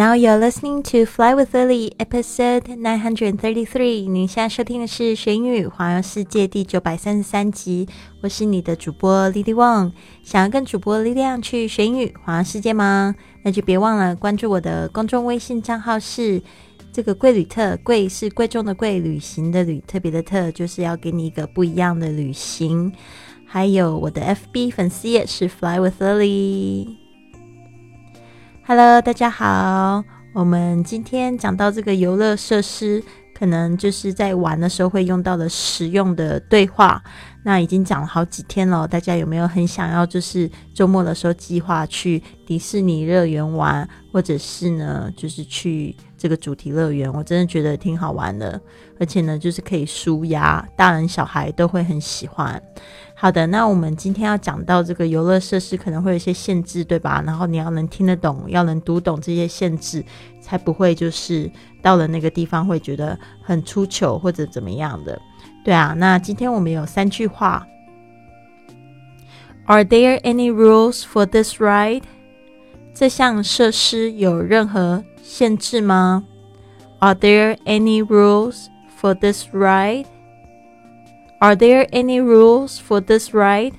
Now you're listening to Fly with Lily, episode nine hundred thirty-three。您现在收听的是《学英语环游世界》第九百三十三集。我是你的主播 Lily Wang。想要跟主播力量去学英语环游世界吗？那就别忘了关注我的公众微信账号是这个贵旅特，贵是贵重的贵，旅行的旅，特别的特，就是要给你一个不一样的旅行。还有我的 FB 粉丝页是 Fly with Lily。Hello，大家好。我们今天讲到这个游乐设施，可能就是在玩的时候会用到的实用的对话。那已经讲了好几天了，大家有没有很想要，就是周末的时候计划去迪士尼乐园玩，或者是呢，就是去这个主题乐园？我真的觉得挺好玩的，而且呢，就是可以舒压，大人小孩都会很喜欢。好的，那我们今天要讲到这个游乐设施可能会有一些限制，对吧？然后你要能听得懂，要能读懂这些限制，才不会就是 到了那个地方会觉得很出糗或者怎么样的。对啊，那今天我们有三句话。Are there any rules for this ride？这项设施有任何限制吗？Are there any rules for this ride？Are there any rules for this ride？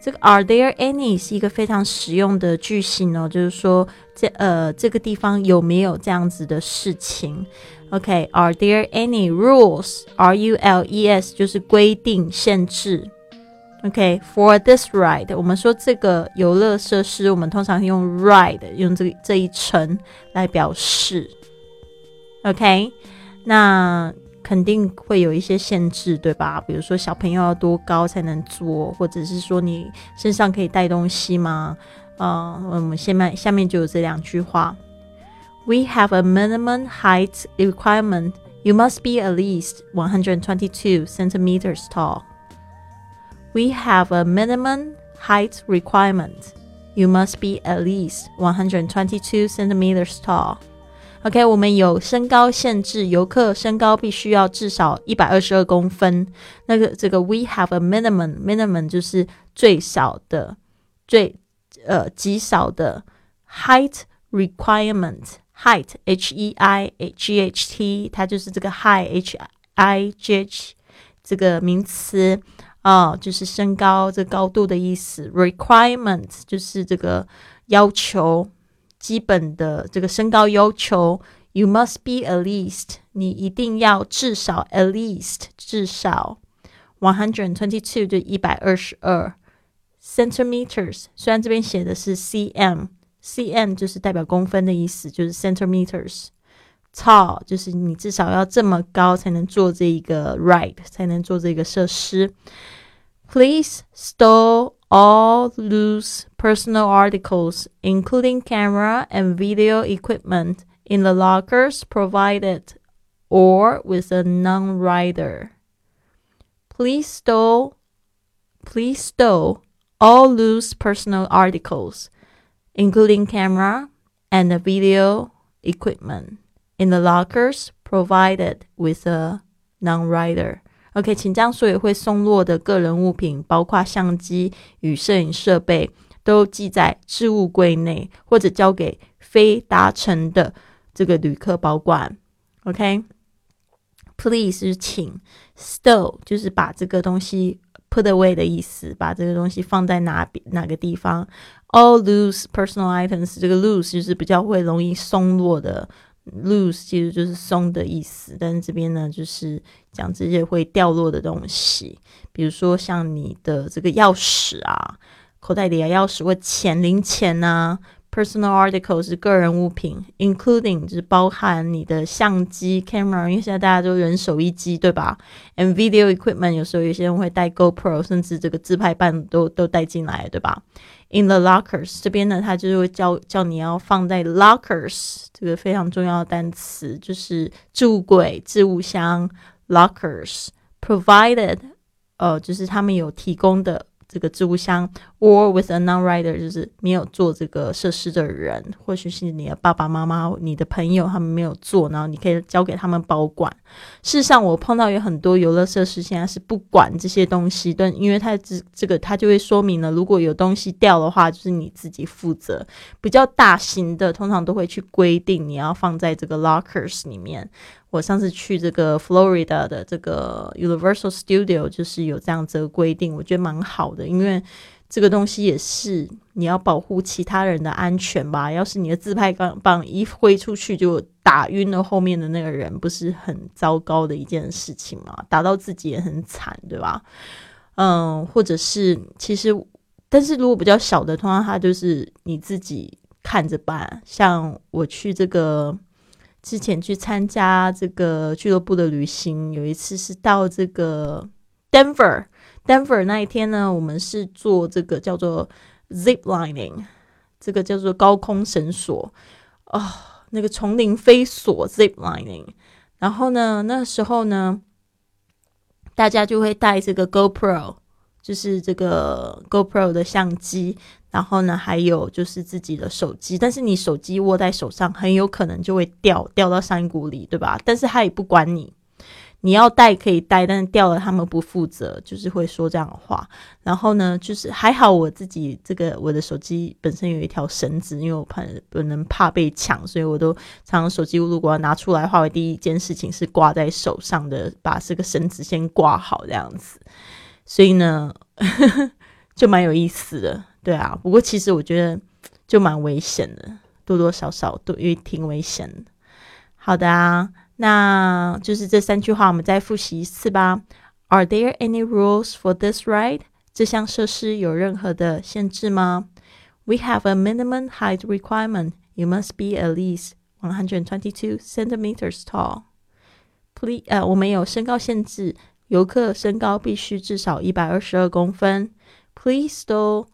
这个 Are there any 是一个非常实用的句型哦，就是说这呃这个地方有没有这样子的事情？OK，Are there any rules？R U L E S 就是规定限制。OK，for this ride，我们说这个游乐设施，我们通常用 ride 用这这一层来表示。OK，那。肯定会有一些限制，对吧？比如说小朋友要多高才能坐，或者是说你身上可以带东西吗？啊，我们下面下面就有这两句话：We have a minimum height requirement. You must be at least 122 centimeters tall. We have a minimum height requirement. You must be at least 122 centimeters tall. OK，我们有身高限制，游客身高必须要至少一百二十二公分。那个这个 We have a minimum，minimum 就是最少的、最 呃极少的 height requirement，height H E I G H T，它就是这个 high H I G H 这个名词啊，就是身高这高度的意思。Requirement 就是这个要求。基本的这个身高要求，you must be at least，你一定要至少 at least 至少 one hundred twenty two 就一百二十二 centimeters。虽然这边写的是 cm，cm 就是代表公分的意思，就是 centimeters。tall 就是你至少要这么高才能做这一个 ride，才能做这个设施。Please store all loose personal articles, including camera and video equipment, in the lockers provided or with a non-rider. Please stow, please stow all loose personal articles, including camera and video equipment, in the lockers provided with a non-rider. OK，请将所有会松落的个人物品，包括相机与摄影设备，都记在置物柜内，或者交给非达成的这个旅客保管。OK，Please 是请，Stow 就是把这个东西 put away 的意思，把这个东西放在哪哪个地方。All loose personal items，这个 loose 就是比较会容易松落的。loose 其实就是松的意思，但是这边呢，就是讲这些会掉落的东西，比如说像你的这个钥匙啊，口袋里的钥匙或钱、零钱啊。Personal article 是个人物品，including 就是包含你的相机 camera，因为现在大家都人手一机，对吧？And video equipment 有时候有些人会带 GoPro，甚至这个自拍棒都都带进来，对吧？In the lockers 这边呢，它就是会叫叫你要放在 lockers 这个非常重要的单词，就是置物柜、置物箱 lockers provided，呃，就是他们有提供的。这个置物箱 or with a non-rider，就是没有做这个设施的人，或许是你的爸爸妈妈、你的朋友，他们没有做，然后你可以交给他们保管。事实上，我碰到有很多游乐设施现在是不管这些东西，但因为它这这个它就会说明了，如果有东西掉的话，就是你自己负责。比较大型的，通常都会去规定你要放在这个 lockers 里面。我上次去这个 Florida 的这个 Universal Studio，就是有这样子的规定，我觉得蛮好的，因为。这个东西也是你要保护其他人的安全吧？要是你的自拍棒棒一挥出去就打晕了后面的那个人，不是很糟糕的一件事情吗？打到自己也很惨，对吧？嗯，或者是其实，但是如果比较小的，通常他就是你自己看着办。像我去这个之前去参加这个俱乐部的旅行，有一次是到这个 Denver。Denver 那一天呢，我们是做这个叫做 zip lining，这个叫做高空绳索啊，那个丛林飞索 zip lining。然后呢，那时候呢，大家就会带这个 GoPro，就是这个 GoPro 的相机，然后呢，还有就是自己的手机。但是你手机握在手上，很有可能就会掉掉到山谷里，对吧？但是他也不管你。你要带可以带，但是掉了他们不负责，就是会说这样的话。然后呢，就是还好我自己这个我的手机本身有一条绳子，因为我怕不能怕被抢，所以我都常常手机如果要拿出来的话，我第一件事情是挂在手上的，把这个绳子先挂好这样子。所以呢，就蛮有意思的，对啊。不过其实我觉得就蛮危险的，多多少少都因为挺危险的。好的啊。那就是这三句话，我们再复习一次吧。Are there any rules for this ride？这项设施有任何的限制吗？We have a minimum height requirement. You must be at least 122 centimeters tall. Please，呃，我们有身高限制，游客身高必须至少一百二十二公分。Please store,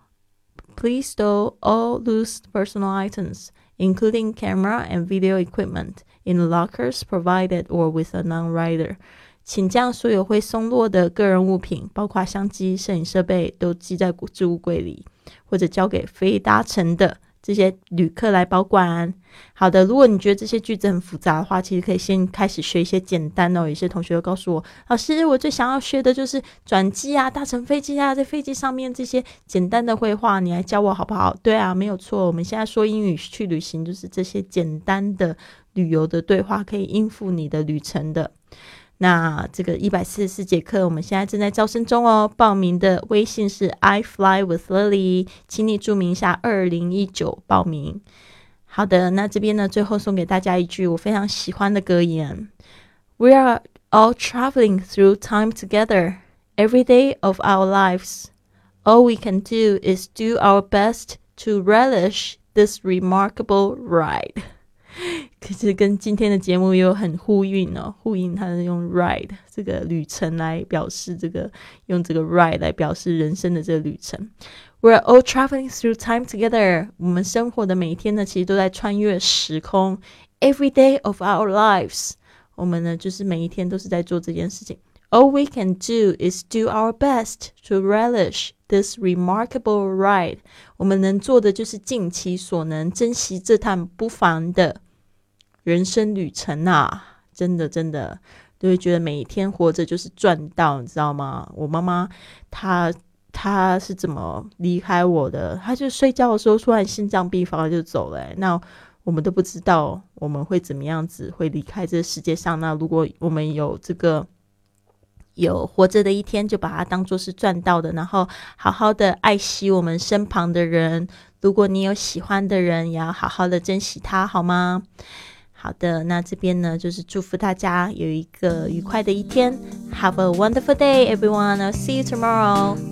please store all loose personal items, including camera and video equipment in lockers provided or with a non-rider，请将所有会松落的个人物品，包括相机、摄影设备，都寄在置物柜里，或者交给非搭乘的 这些旅客来保管。好的，如果你觉得这些句子很复杂的话，其实可以先开始学一些简单的。有些同学会告诉我，老师，我最想要学的就是转机啊，搭乘飞机啊，在飞机上面这些简单的绘画，你来教我好不好？对啊，没有错。我们现在说英语去旅行，就是这些简单的。旅游的对话可以应付你的旅程的。那这个一百四十四节课，我们现在正在招生中哦。报名的微信是 I fly with Lily，请你注明一下二零一九报名。好的，那这边呢，最后送给大家一句我非常喜欢的格言：We are all traveling through time together every day of our lives. All we can do is do our best to relish this remarkable ride. 可是跟今天的节目又很呼应哦，呼应它是用 ride 这个旅程来表示这个，用这个 ride 来表示人生的这个旅程。We're all traveling through time together。我们生活的每一天呢，其实都在穿越时空。Every day of our lives，我们呢就是每一天都是在做这件事情。All we can do is do our best to relish this remarkable ride。我们能做的就是尽其所能，珍惜这趟不凡的。人生旅程啊，真的真的都会觉得每一天活着就是赚到，你知道吗？我妈妈她她是怎么离开我的？她就睡觉的时候突然心脏病发就走了。那我们都不知道我们会怎么样子会离开这个世界上。那如果我们有这个有活着的一天，就把它当做是赚到的，然后好好的爱惜我们身旁的人。如果你有喜欢的人，也要好好的珍惜他，好吗？好的，那这边呢，就是祝福大家有一个愉快的一天。Have a wonderful day, everyone. I'll see you tomorrow.